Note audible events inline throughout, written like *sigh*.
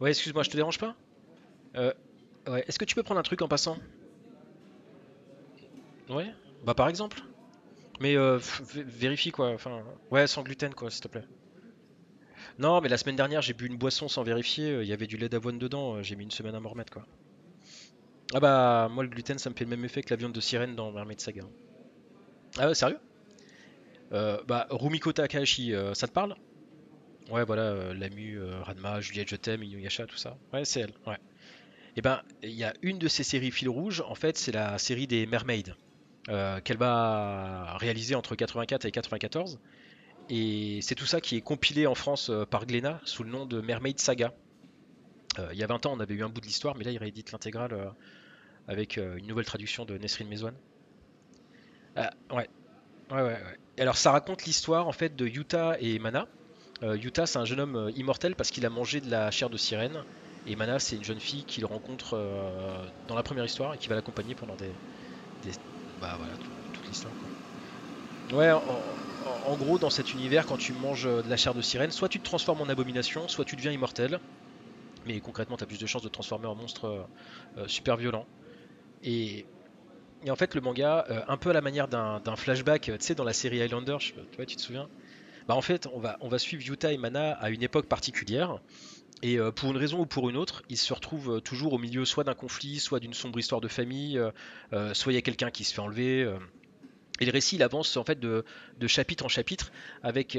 Ouais, excuse-moi, je te dérange pas euh, Ouais, est-ce que tu peux prendre un truc en passant Ouais Bah par exemple. Mais euh, vérifie quoi, enfin... Ouais, sans gluten quoi, s'il te plaît. Non, mais la semaine dernière, j'ai bu une boisson sans vérifier, euh, il y avait du lait d'avoine dedans, j'ai mis une semaine à m'en remettre quoi. Ah bah, moi le gluten, ça me fait le même effet que la viande de sirène dans Mermaid Saga. Ah ouais, sérieux? Bah, Rumiko Takahashi, ça te parle? Ouais, voilà, Lamu, Radma, Juliette Je t'aime, Inuyasha, tout ça. Ouais, c'est elle, ouais. Et eh ben, il y a une de ces séries fil rouge, en fait, c'est la série des Mermaids, euh, qu'elle va réaliser entre 84 et 94. Et c'est tout ça qui est compilé en France euh, par Glénat sous le nom de Mermaid Saga. Euh, il y a 20 ans, on avait eu un bout de l'histoire, mais là, il réédite l'intégrale avec une nouvelle traduction de Nesrin Mezouane. Ah, ouais. Ouais, ouais, alors, ça raconte l'histoire en fait de Yuta et Mana. Yuta, c'est un jeune homme immortel parce qu'il a mangé de la chair de sirène. Et Mana, c'est une jeune fille qu'il rencontre euh, dans la première histoire et qui va l'accompagner pendant des, Bah voilà, toute, l'histoire. Ouais, en, gros, dans cet univers, quand tu manges euh, de la chair de sirène, soit tu te transformes en abomination, soit tu deviens immortel. Mais concrètement, tu as plus de chances de te transformer en monstre euh, super violent. Et, en fait, le manga, un peu à la manière d'un flashback, tu sais, dans la série Highlander, tu, tu te souviens? Bah en fait, on va, on va suivre Yuta et Mana à une époque particulière. Et euh, pour une raison ou pour une autre, ils se retrouvent euh, toujours au milieu soit d'un conflit, soit d'une sombre histoire de famille, euh, soit il y a quelqu'un qui se fait enlever. Et le récit, il avance en fait de, chapitre en chapitre, avec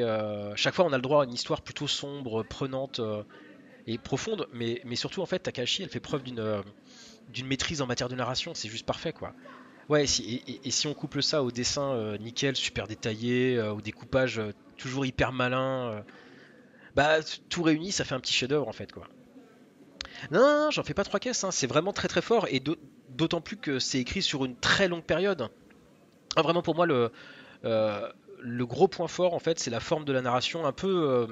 chaque fois on a le droit à une histoire plutôt sombre, prenante et profonde, mais, mais surtout en fait Takahashi, elle fait preuve d'une d'une maîtrise en matière de narration, c'est juste parfait quoi. Ouais, et, et, si on couple ça au dessin nickel, super détaillé, au découpage toujours hyper malin bah tout réuni, ça fait un petit chef-d'œuvre en fait quoi. Non, non, non j'en fais pas trois caisses, hein. c'est vraiment très très fort et d'autant plus que c'est écrit sur une très longue période. Ah, vraiment pour moi le euh, le gros point fort en fait c'est la forme de la narration un peu euh,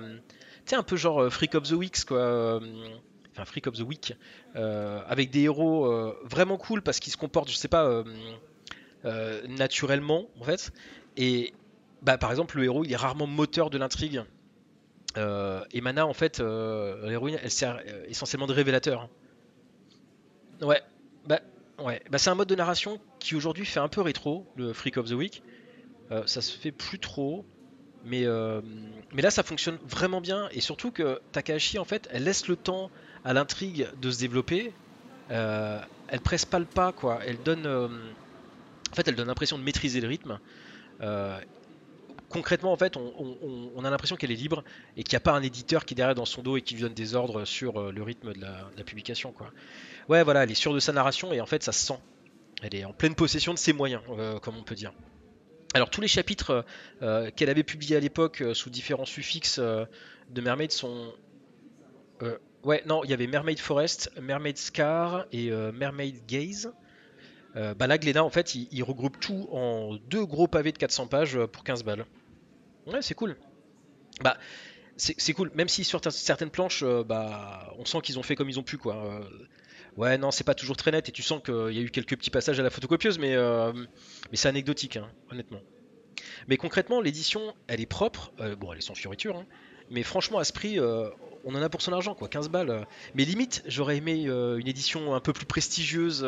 tu sais un peu genre euh, Freak of the Weeks quoi enfin Freak of the Week avec des héros vraiment cool parce qu'ils se comportent je sais pas naturellement en fait et bah par exemple le héros il est rarement moteur de l'intrigue euh, et Mana, en fait, euh, l'héroïne, elle sert euh, essentiellement de révélateur. Hein. Ouais, bah, ouais. Bah, c'est un mode de narration qui aujourd'hui fait un peu rétro, le Freak of the Week. ça se fait plus trop, mais, mais là ça fonctionne vraiment bien. Et surtout que Takahashi, en fait, elle laisse le temps à l'intrigue de se développer. elle presse pas le pas, quoi. Elle donne, en fait, elle donne l'impression de maîtriser le rythme concrètement, en fait, on, a l'impression qu'elle est libre et qu'il n'y a pas un éditeur qui est derrière dans son dos et qui lui donne des ordres sur euh, le rythme de la, publication. Quoi. Ouais, voilà, elle est sûre de sa narration et en fait, ça se sent. Elle est en pleine possession de ses moyens, euh, comme on peut dire. Alors, tous les chapitres euh, qu'elle avait publiés à l'époque sous différents suffixes de Mermaid sont. ouais, non, il y avait Mermaid Forest, Mermaid Scar et Mermaid Gaze. bah là, Glénat, en fait, il, il, regroupe tout en deux gros pavés de 400 pages pour 15 balles. Ouais, c'est cool. Bah, c'est cool. Même si sur certaines planches, euh, bah, on sent qu'ils ont fait comme ils ont pu, quoi. Euh, ouais, non, c'est pas toujours très net et tu sens qu'il y a eu quelques petits passages à la photocopieuse, mais, euh, c'est anecdotique, hein, honnêtement. Mais concrètement, l'édition, elle est propre. bon, elle est sans fioriture, hein, mais franchement, à ce prix, on en a pour son argent, quoi. 15 balles. Mais limite, j'aurais aimé une édition un peu plus prestigieuse.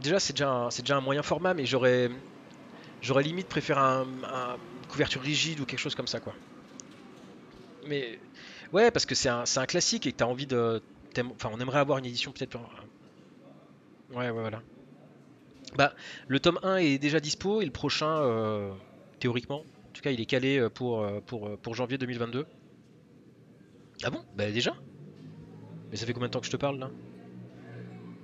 déjà, c'est déjà, un moyen format, mais j'aurais limite préféré un, une couverture rigide ou quelque chose comme ça, quoi. Mais ouais, parce que c'est un, classique et que t'as envie de. Enfin, on aimerait avoir une édition peut-être. Ouais, ouais, voilà. Bah, le tome 1 est déjà dispo et le prochain, euh, théoriquement, en tout cas, il est calé euh, pour, euh, pour, pour janvier 2022. Ah bon? Bah, déjà? Mais ça fait combien de temps que je te parle là?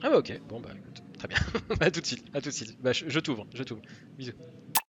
Ah, bah, ok. Bon, bah, écoute, très bien. *laughs* à tout de suite, à tout de suite. Bah, je t'ouvre, je t'ouvre. Bisous.